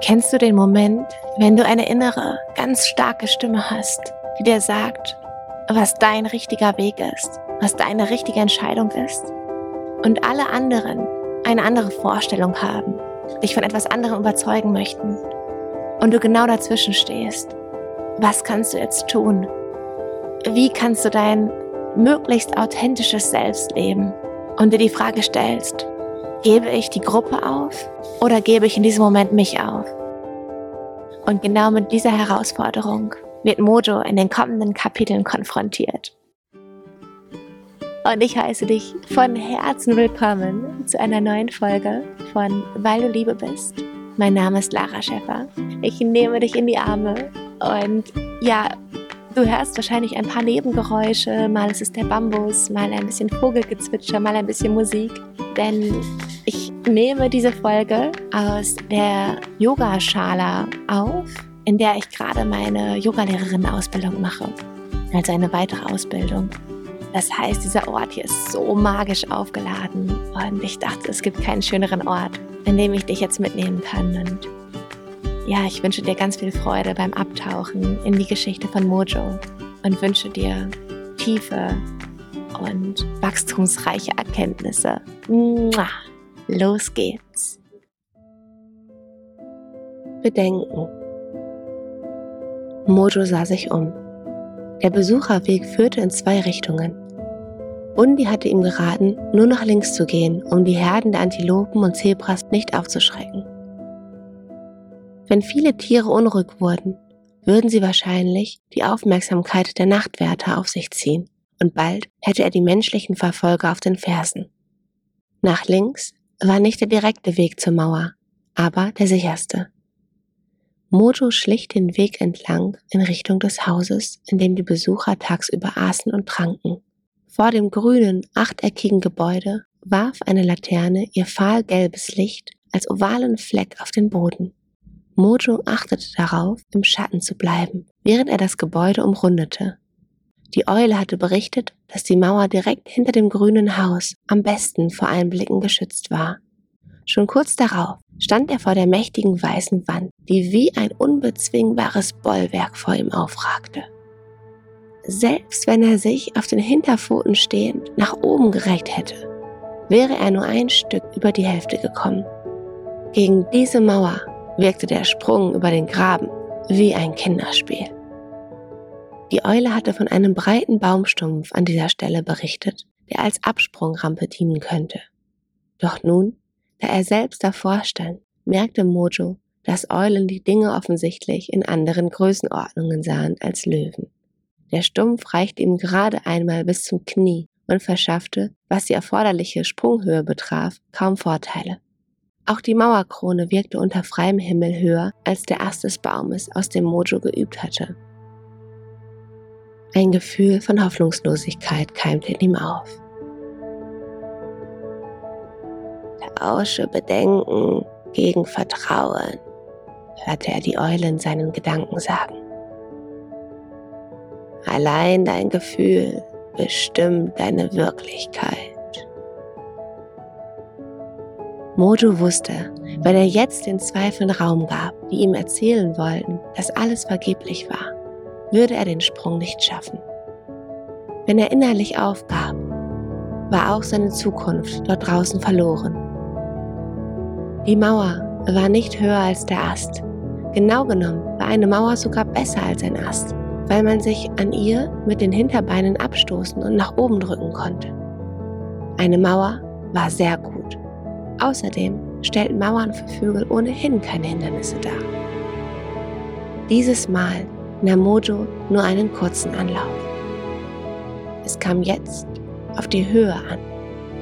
Kennst du den Moment, wenn du eine innere, ganz starke Stimme hast, die dir sagt, was dein richtiger Weg ist, was deine richtige Entscheidung ist und alle anderen eine andere Vorstellung haben, dich von etwas anderem überzeugen möchten und du genau dazwischen stehst? Was kannst du jetzt tun? Wie kannst du dein möglichst authentisches Selbst leben und dir die Frage stellst, Gebe ich die Gruppe auf oder gebe ich in diesem Moment mich auf? Und genau mit dieser Herausforderung wird Mojo in den kommenden Kapiteln konfrontiert. Und ich heiße dich von Herzen willkommen zu einer neuen Folge von Weil du Liebe bist. Mein Name ist Lara Schäffer. Ich nehme dich in die Arme und ja, Du hörst wahrscheinlich ein paar Nebengeräusche, mal ist es der Bambus, mal ein bisschen Vogelgezwitscher, mal ein bisschen Musik, denn ich nehme diese Folge aus der Yogaschala auf, in der ich gerade meine Yogalehrerin-Ausbildung mache, also eine weitere Ausbildung. Das heißt, dieser Ort hier ist so magisch aufgeladen und ich dachte, es gibt keinen schöneren Ort, in dem ich dich jetzt mitnehmen kann und ja, ich wünsche dir ganz viel Freude beim Abtauchen in die Geschichte von Mojo und wünsche dir tiefe und wachstumsreiche Erkenntnisse. Los geht's. Bedenken. Mojo sah sich um. Der Besucherweg führte in zwei Richtungen. Bundi hatte ihm geraten, nur nach links zu gehen, um die Herden der Antilopen und Zebras nicht aufzuschrecken. Wenn viele Tiere unruhig wurden, würden sie wahrscheinlich die Aufmerksamkeit der Nachtwärter auf sich ziehen, und bald hätte er die menschlichen Verfolger auf den Fersen. Nach links war nicht der direkte Weg zur Mauer, aber der sicherste. Mojo schlich den Weg entlang in Richtung des Hauses, in dem die Besucher tagsüber aßen und tranken. Vor dem grünen, achteckigen Gebäude warf eine Laterne ihr fahlgelbes Licht als ovalen Fleck auf den Boden. Mojo achtete darauf, im Schatten zu bleiben, während er das Gebäude umrundete. Die Eule hatte berichtet, dass die Mauer direkt hinter dem grünen Haus am besten vor Einblicken geschützt war. Schon kurz darauf stand er vor der mächtigen weißen Wand, die wie ein unbezwingbares Bollwerk vor ihm aufragte. Selbst wenn er sich auf den Hinterpfoten stehend nach oben gerecht hätte, wäre er nur ein Stück über die Hälfte gekommen. Gegen diese Mauer wirkte der Sprung über den Graben wie ein Kinderspiel. Die Eule hatte von einem breiten Baumstumpf an dieser Stelle berichtet, der als Absprungrampe dienen könnte. Doch nun, da er selbst davor stand, merkte Mojo, dass Eulen die Dinge offensichtlich in anderen Größenordnungen sahen als Löwen. Der Stumpf reichte ihm gerade einmal bis zum Knie und verschaffte, was die erforderliche Sprunghöhe betraf, kaum Vorteile. Auch die Mauerkrone wirkte unter freiem Himmel höher als der Ast des Baumes, aus dem Mojo geübt hatte. Ein Gefühl von Hoffnungslosigkeit keimte in ihm auf. Tausche Bedenken gegen Vertrauen, hörte er die Eule in seinen Gedanken sagen. Allein dein Gefühl bestimmt deine Wirklichkeit. Mojo wusste, wenn er jetzt den Zweifeln Raum gab, die ihm erzählen wollten, dass alles vergeblich war, würde er den Sprung nicht schaffen. Wenn er innerlich aufgab, war auch seine Zukunft dort draußen verloren. Die Mauer war nicht höher als der Ast. Genau genommen war eine Mauer sogar besser als ein Ast, weil man sich an ihr mit den Hinterbeinen abstoßen und nach oben drücken konnte. Eine Mauer war sehr gut. Außerdem stellten Mauern für Vögel ohnehin keine Hindernisse dar. Dieses Mal nahm Mojo nur einen kurzen Anlauf. Es kam jetzt auf die Höhe an,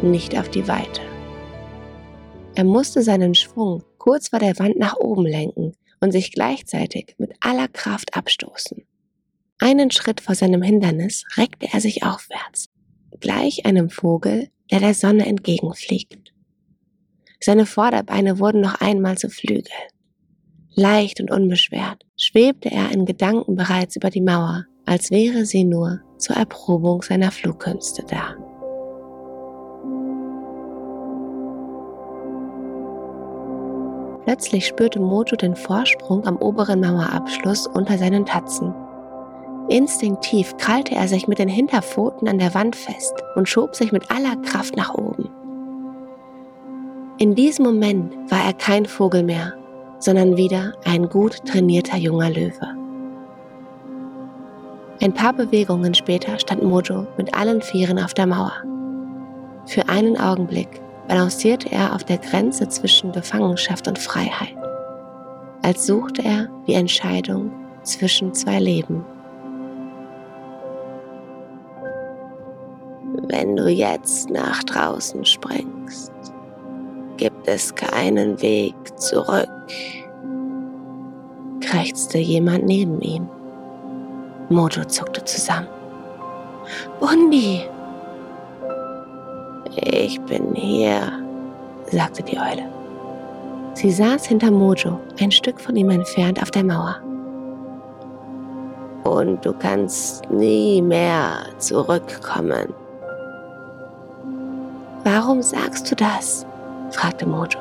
nicht auf die Weite. Er musste seinen Schwung kurz vor der Wand nach oben lenken und sich gleichzeitig mit aller Kraft abstoßen. Einen Schritt vor seinem Hindernis reckte er sich aufwärts, gleich einem Vogel, der der Sonne entgegenfliegt. Seine Vorderbeine wurden noch einmal zu Flügeln. Leicht und unbeschwert schwebte er in Gedanken bereits über die Mauer, als wäre sie nur zur Erprobung seiner Flugkünste da. Plötzlich spürte Mojo den Vorsprung am oberen Mauerabschluss unter seinen Tatzen. Instinktiv krallte er sich mit den Hinterpfoten an der Wand fest und schob sich mit aller Kraft nach oben. In diesem Moment war er kein Vogel mehr, sondern wieder ein gut trainierter junger Löwe. Ein paar Bewegungen später stand Mojo mit allen Vieren auf der Mauer. Für einen Augenblick balancierte er auf der Grenze zwischen Gefangenschaft und Freiheit, als suchte er die Entscheidung zwischen zwei Leben. Wenn du jetzt nach draußen springst, gibt es keinen Weg zurück, krächzte jemand neben ihm. Mojo zuckte zusammen. Bundi! Ich bin hier, sagte die Eule. Sie saß hinter Mojo, ein Stück von ihm entfernt auf der Mauer. Und du kannst nie mehr zurückkommen. Warum sagst du das? Fragte Mojo.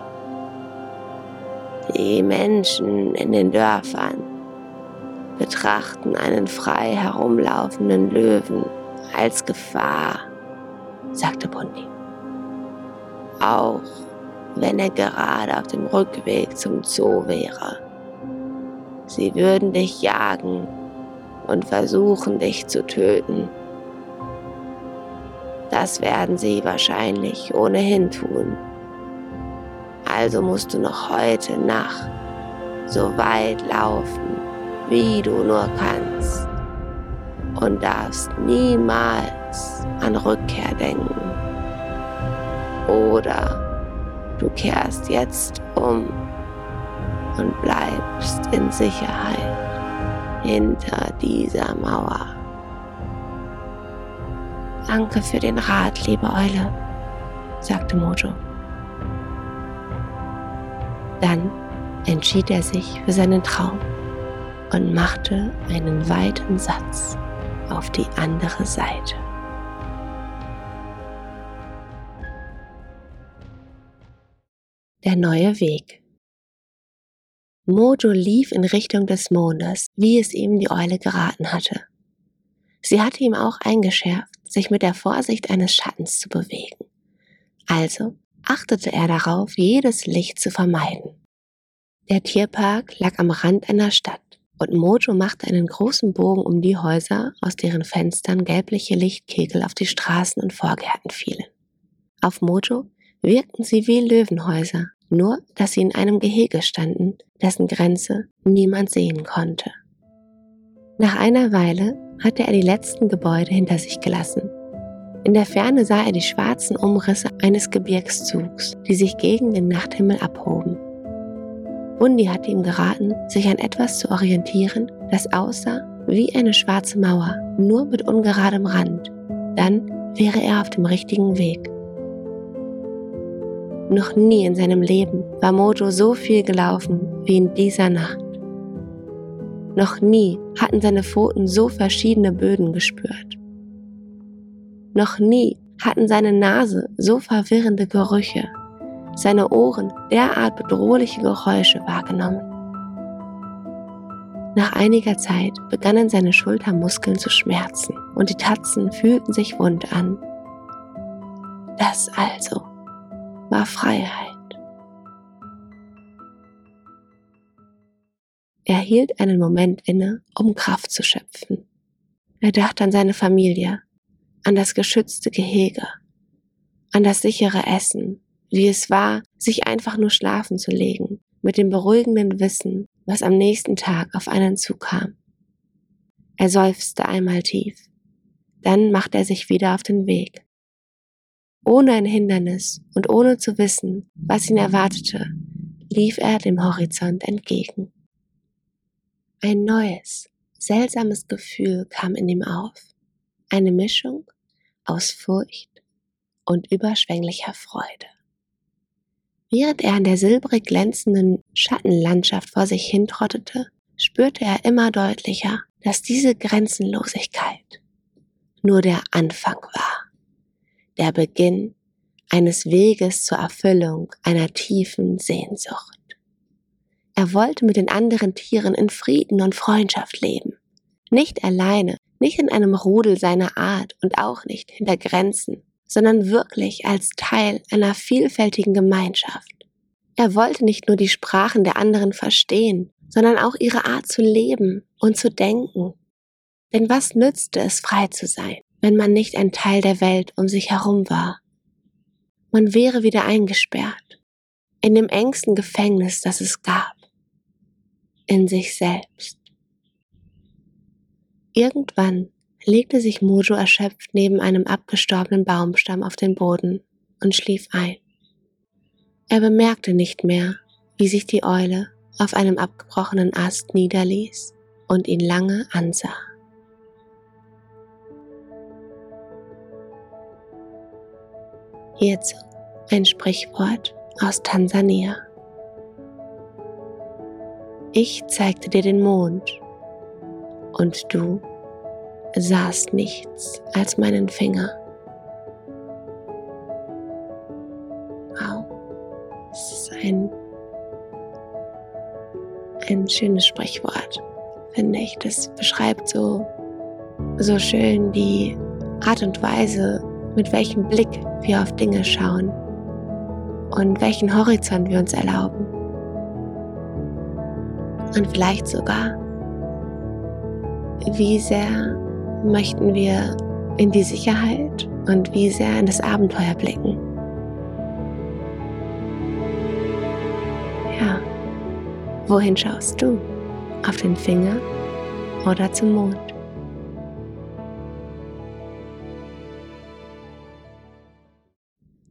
Die Menschen in den Dörfern betrachten einen frei herumlaufenden Löwen als Gefahr, sagte Bundi auch wenn er gerade auf dem Rückweg zum Zoo wäre. Sie würden dich jagen und versuchen, dich zu töten. Das werden sie wahrscheinlich ohnehin tun. Also musst du noch heute Nacht so weit laufen, wie du nur kannst und darfst niemals an Rückkehr denken. Oder du kehrst jetzt um und bleibst in Sicherheit hinter dieser Mauer. Danke für den Rat, liebe Eule, sagte Mojo. Dann entschied er sich für seinen Traum und machte einen weiten Satz auf die andere Seite. der neue Weg. Mojo lief in Richtung des Mondes, wie es ihm die Eule geraten hatte. Sie hatte ihm auch eingeschärft, sich mit der Vorsicht eines Schattens zu bewegen. Also achtete er darauf, jedes Licht zu vermeiden. Der Tierpark lag am Rand einer Stadt und Mojo machte einen großen Bogen um die Häuser, aus deren Fenstern gelbliche Lichtkegel auf die Straßen und Vorgärten fielen. Auf Mojo wirkten sie wie Löwenhäuser, nur dass sie in einem Gehege standen, dessen Grenze niemand sehen konnte. Nach einer Weile hatte er die letzten Gebäude hinter sich gelassen. In der Ferne sah er die schwarzen Umrisse eines Gebirgszugs, die sich gegen den Nachthimmel abhoben. Bundi hatte ihm geraten, sich an etwas zu orientieren, das aussah wie eine schwarze Mauer, nur mit ungeradem Rand. Dann wäre er auf dem richtigen Weg. Noch nie in seinem Leben war Mojo so viel gelaufen wie in dieser Nacht. Noch nie hatten seine Pfoten so verschiedene Böden gespürt. Noch nie hatten seine Nase so verwirrende Gerüche, seine Ohren derart bedrohliche Geräusche wahrgenommen. Nach einiger Zeit begannen seine Schultermuskeln zu schmerzen und die Tatzen fühlten sich wund an. Das also war Freiheit. Er hielt einen Moment inne, um Kraft zu schöpfen. Er dachte an seine Familie, an das geschützte Gehege, an das sichere Essen, wie es war, sich einfach nur schlafen zu legen, mit dem beruhigenden Wissen, was am nächsten Tag auf einen zukam. Er seufzte einmal tief. Dann machte er sich wieder auf den Weg. Ohne ein Hindernis und ohne zu wissen, was ihn erwartete, lief er dem Horizont entgegen. Ein neues, seltsames Gefühl kam in ihm auf, eine Mischung aus Furcht und überschwänglicher Freude. Während er an der silbrig glänzenden Schattenlandschaft vor sich hintrottete, spürte er immer deutlicher, dass diese Grenzenlosigkeit nur der Anfang war der Beginn eines Weges zur Erfüllung einer tiefen Sehnsucht. Er wollte mit den anderen Tieren in Frieden und Freundschaft leben. Nicht alleine, nicht in einem Rudel seiner Art und auch nicht hinter Grenzen, sondern wirklich als Teil einer vielfältigen Gemeinschaft. Er wollte nicht nur die Sprachen der anderen verstehen, sondern auch ihre Art zu leben und zu denken. Denn was nützte es, frei zu sein, wenn man nicht ein Teil der Welt um sich herum war? Man wäre wieder eingesperrt, in dem engsten Gefängnis, das es gab, in sich selbst. Irgendwann legte sich Mojo erschöpft neben einem abgestorbenen Baumstamm auf den Boden und schlief ein. Er bemerkte nicht mehr, wie sich die Eule auf einem abgebrochenen Ast niederließ und ihn lange ansah. Hierzu ein Sprichwort aus Tansania. Ich zeigte dir den Mond und du sahst nichts als meinen Finger. Wow, das ist ein, ein schönes Sprichwort, finde ich. Das beschreibt so, so schön die Art und Weise, mit welchem Blick wir auf Dinge schauen und welchen Horizont wir uns erlauben. Und vielleicht sogar, wie sehr möchten wir in die Sicherheit und wie sehr in das Abenteuer blicken. Ja, wohin schaust du? Auf den Finger oder zum Mond?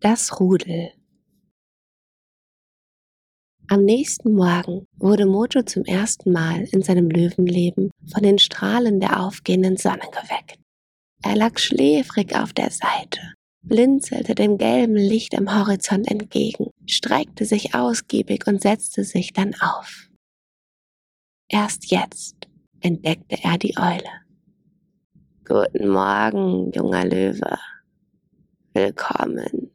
Das Rudel am nächsten Morgen wurde Mojo zum ersten Mal in seinem Löwenleben von den Strahlen der aufgehenden Sonne geweckt. Er lag schläfrig auf der Seite, blinzelte dem gelben Licht am Horizont entgegen, streckte sich ausgiebig und setzte sich dann auf. Erst jetzt entdeckte er die Eule. Guten Morgen, junger Löwe. Willkommen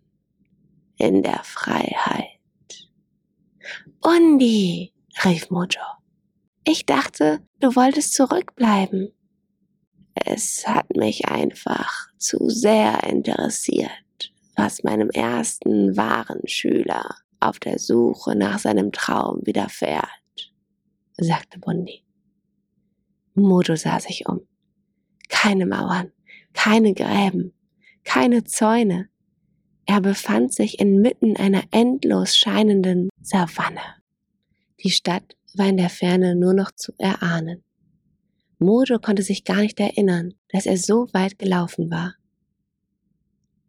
in der Freiheit. Undi, rief Mojo. Ich dachte, du wolltest zurückbleiben. Es hat mich einfach zu sehr interessiert, was meinem ersten wahren Schüler auf der Suche nach seinem Traum widerfährt, sagte Bundi. Mojo sah sich um. Keine Mauern, keine Gräben, keine Zäune, er befand sich inmitten einer endlos scheinenden Savanne. Die Stadt war in der Ferne nur noch zu erahnen. Mojo konnte sich gar nicht erinnern, dass er so weit gelaufen war.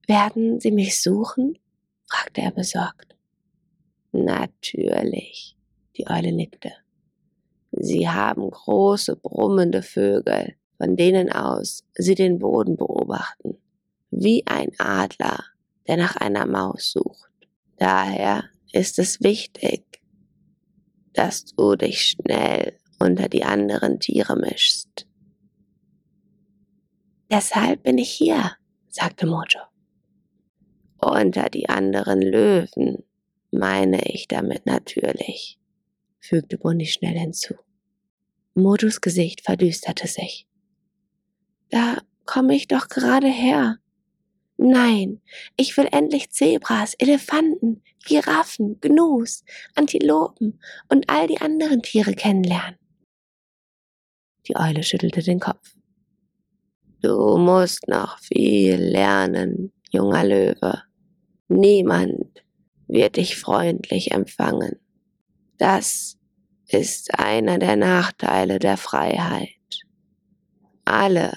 Werden Sie mich suchen? fragte er besorgt. Natürlich, die Eule nickte. Sie haben große brummende Vögel, von denen aus Sie den Boden beobachten, wie ein Adler, der nach einer Maus sucht. Daher ist es wichtig, dass du dich schnell unter die anderen Tiere mischst. Deshalb bin ich hier, sagte Mojo. Unter die anderen Löwen meine ich damit natürlich, fügte Bunny schnell hinzu. Mojos Gesicht verdüsterte sich. Da komme ich doch gerade her, Nein, ich will endlich Zebras, Elefanten, Giraffen, Gnus, Antilopen und all die anderen Tiere kennenlernen. Die Eule schüttelte den Kopf. Du musst noch viel lernen, junger Löwe. Niemand wird dich freundlich empfangen. Das ist einer der Nachteile der Freiheit. Alle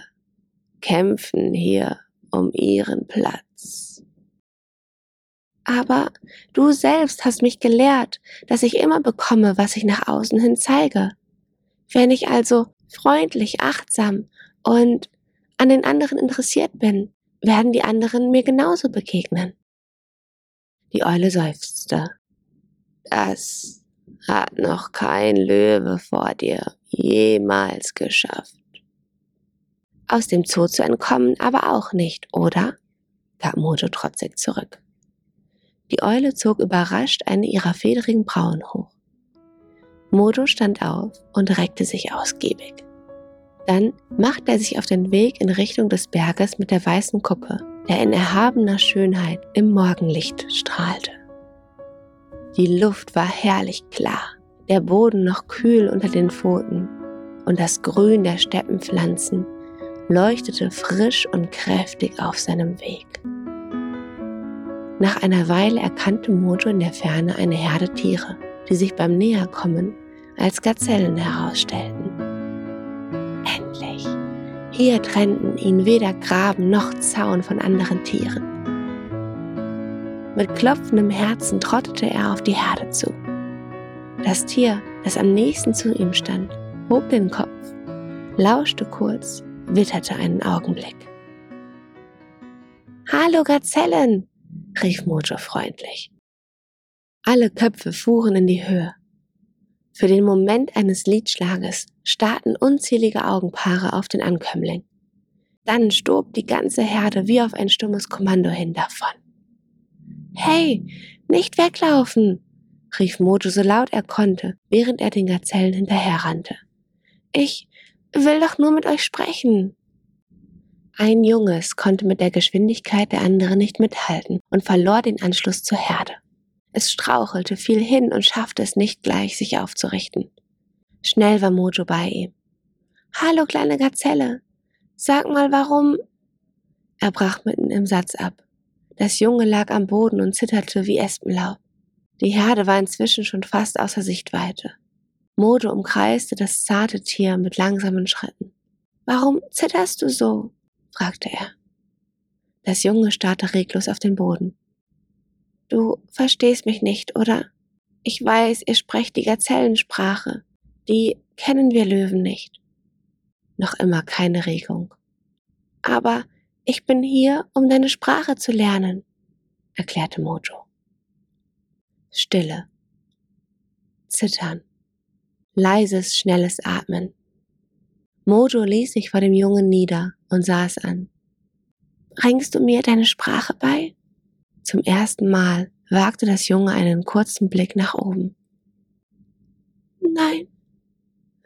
kämpfen hier um ihren Platz. Aber du selbst hast mich gelehrt, dass ich immer bekomme, was ich nach außen hin zeige. Wenn ich also freundlich, achtsam und an den anderen interessiert bin, werden die anderen mir genauso begegnen. Die Eule seufzte. Das hat noch kein Löwe vor dir jemals geschafft aus dem Zoo zu entkommen aber auch nicht, oder? gab Mojo trotzig zurück. Die Eule zog überrascht eine ihrer federigen Brauen hoch. Mojo stand auf und reckte sich ausgiebig. Dann machte er sich auf den Weg in Richtung des Berges mit der weißen Kuppe, der in erhabener Schönheit im Morgenlicht strahlte. Die Luft war herrlich klar, der Boden noch kühl unter den Pfoten und das Grün der Steppenpflanzen leuchtete frisch und kräftig auf seinem Weg. Nach einer Weile erkannte Mojo in der Ferne eine Herde Tiere, die sich beim Näherkommen als Gazellen herausstellten. Endlich! Hier trennten ihn weder Graben noch Zaun von anderen Tieren. Mit klopfendem Herzen trottete er auf die Herde zu. Das Tier, das am nächsten zu ihm stand, hob den Kopf, lauschte kurz, witterte einen Augenblick. Hallo Gazellen, rief Mojo freundlich. Alle Köpfe fuhren in die Höhe. Für den Moment eines Liedschlages starrten unzählige Augenpaare auf den Ankömmling. Dann stob die ganze Herde wie auf ein stummes Kommando hin davon. Hey, nicht weglaufen! rief Mojo so laut er konnte, während er den Gazellen hinterherrannte. Ich will doch nur mit euch sprechen. Ein Junges konnte mit der Geschwindigkeit der anderen nicht mithalten und verlor den Anschluss zur Herde. Es strauchelte, fiel hin und schaffte es nicht gleich, sich aufzurichten. Schnell war Mojo bei ihm. Hallo, kleine Gazelle. Sag mal, warum? Er brach mitten im Satz ab. Das Junge lag am Boden und zitterte wie Espenlaub. Die Herde war inzwischen schon fast außer Sichtweite. Mojo umkreiste das zarte Tier mit langsamen Schritten. Warum zitterst du so? fragte er. Das Junge starrte reglos auf den Boden. Du verstehst mich nicht, oder? Ich weiß, ihr sprecht die Gazellensprache. Die kennen wir Löwen nicht. Noch immer keine Regung. Aber ich bin hier, um deine Sprache zu lernen, erklärte Mojo. Stille. Zittern. Leises, schnelles Atmen. Mojo ließ sich vor dem Jungen nieder und sah es an. Bringst du mir deine Sprache bei? Zum ersten Mal wagte das Junge einen kurzen Blick nach oben. Nein,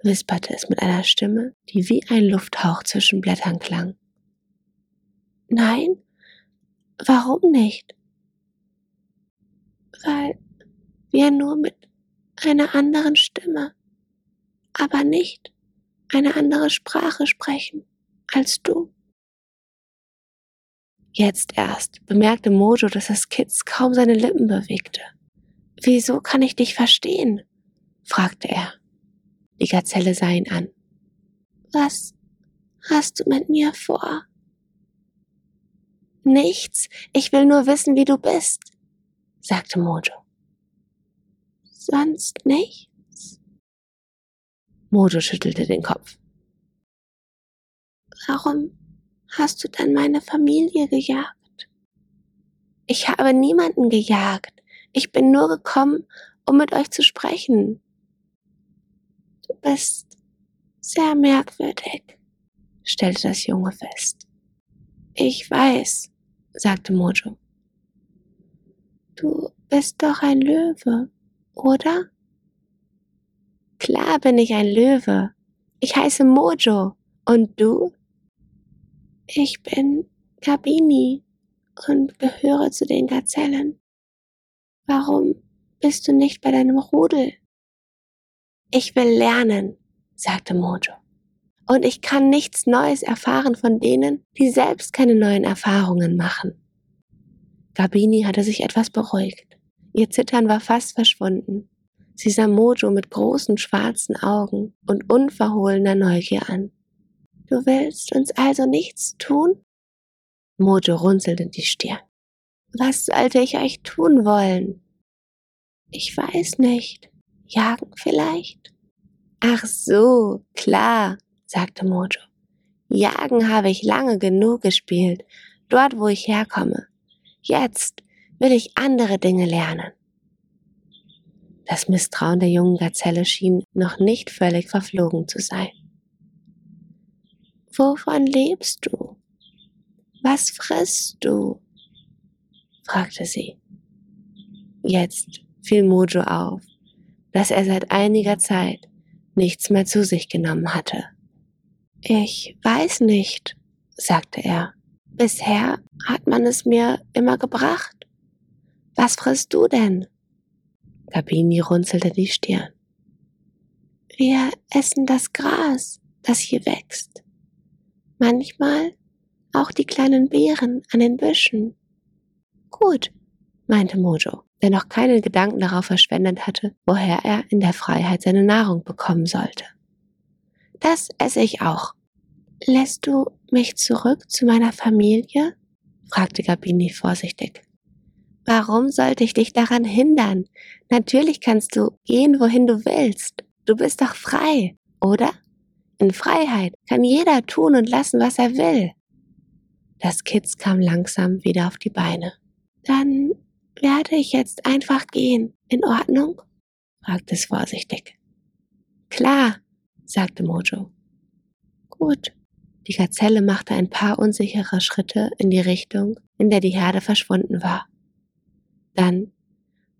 wisperte es mit einer Stimme, die wie ein Lufthauch zwischen Blättern klang. Nein? Warum nicht? Weil wir nur mit einer anderen Stimme, aber nicht eine andere Sprache sprechen als du. Jetzt erst bemerkte Mojo, dass das Kitz kaum seine Lippen bewegte. Wieso kann ich dich verstehen? fragte er. Die Gazelle sah ihn an. Was hast du mit mir vor? Nichts, ich will nur wissen, wie du bist, sagte Mojo. Sonst nichts? Mojo schüttelte den Kopf. Warum hast du dann meine Familie gejagt? Ich habe niemanden gejagt. Ich bin nur gekommen, um mit euch zu sprechen. Du bist sehr merkwürdig, stellte das Junge fest. Ich weiß, sagte Mojo. Du bist doch ein Löwe, oder? Klar bin ich ein Löwe. Ich heiße Mojo. Und du? Ich bin Gabini und gehöre zu den Gazellen. Warum bist du nicht bei deinem Rudel? Ich will lernen, sagte Mojo und ich kann nichts Neues erfahren von denen, die selbst keine neuen Erfahrungen machen. Gabini hatte sich etwas beruhigt. Ihr Zittern war fast verschwunden. Sie sah Mojo mit großen schwarzen Augen und unverhohlener Neugier an. Du willst uns also nichts tun? Mojo runzelte die Stirn. Was sollte ich euch tun wollen? Ich weiß nicht. Jagen vielleicht? Ach so, klar, sagte Mojo. Jagen habe ich lange genug gespielt, dort wo ich herkomme. Jetzt will ich andere Dinge lernen. Das Misstrauen der jungen Gazelle schien noch nicht völlig verflogen zu sein. Wovon lebst du? Was frisst du? fragte sie. Jetzt fiel Mojo auf, dass er seit einiger Zeit nichts mehr zu sich genommen hatte. Ich weiß nicht, sagte er. Bisher hat man es mir immer gebracht. Was frisst du denn? Gabini runzelte die Stirn. Wir essen das Gras, das hier wächst. Manchmal auch die kleinen Beeren an den Büschen. Gut, meinte Mojo, der noch keinen Gedanken darauf verschwendet hatte, woher er in der Freiheit seine Nahrung bekommen sollte. Das esse ich auch. Lässt du mich zurück zu meiner Familie? fragte Gabini vorsichtig. Warum sollte ich dich daran hindern? Natürlich kannst du gehen, wohin du willst. Du bist doch frei, oder? In Freiheit kann jeder tun und lassen, was er will. Das Kitz kam langsam wieder auf die Beine. Dann werde ich jetzt einfach gehen. In Ordnung? fragte es vorsichtig. Klar, sagte Mojo. Gut. Die Gazelle machte ein paar unsichere Schritte in die Richtung, in der die Herde verschwunden war. Dann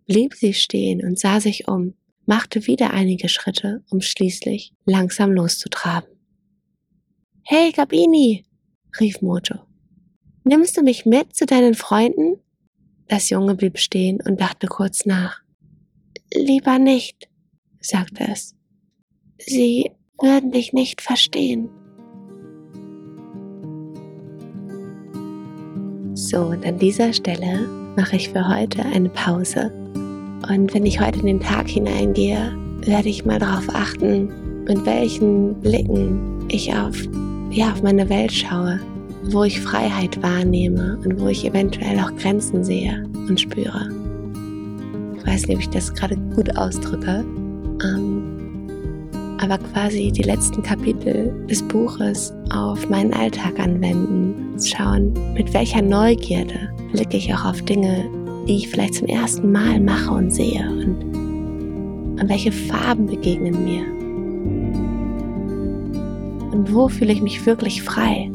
blieb sie stehen und sah sich um, machte wieder einige Schritte, um schließlich langsam loszutraben. Hey, Gabini, rief Mojo. Nimmst du mich mit zu deinen Freunden? Das Junge blieb stehen und dachte kurz nach. Lieber nicht, sagte es. Sie würden dich nicht verstehen. So, und an dieser Stelle mache ich für heute eine Pause. Und wenn ich heute in den Tag hineingehe, werde ich mal darauf achten, mit welchen Blicken ich auf, ja, auf meine Welt schaue, wo ich Freiheit wahrnehme und wo ich eventuell auch Grenzen sehe und spüre. Ich weiß nicht, ob ich das gerade gut ausdrücke. Ähm, aber quasi die letzten Kapitel des Buches auf meinen Alltag anwenden, schauen, mit welcher Neugierde blicke ich auch auf Dinge, die ich vielleicht zum ersten Mal mache und sehe und, und welche Farben begegnen mir. Und wo fühle ich mich wirklich frei?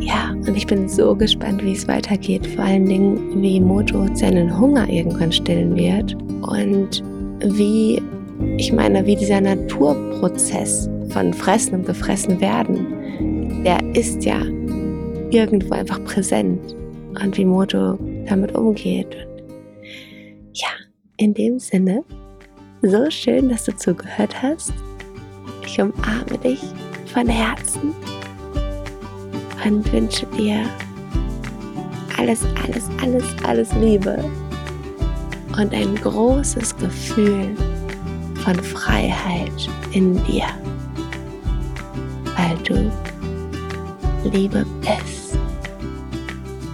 Ja, und ich bin so gespannt, wie es weitergeht. Vor allen Dingen, wie Mojo seinen Hunger irgendwann stillen wird und wie ich meine, wie dieser Naturprozess von Fressen und Gefressen werden, der ist ja irgendwo einfach präsent und wie Moto damit umgeht. Und ja, in dem Sinne, so schön, dass du zugehört hast. Ich umarme dich von Herzen und wünsche dir alles, alles, alles, alles Liebe und ein großes Gefühl von Freiheit in dir, weil du Liebe bist.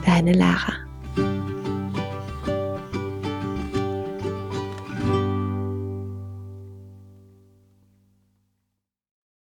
Deine Lara.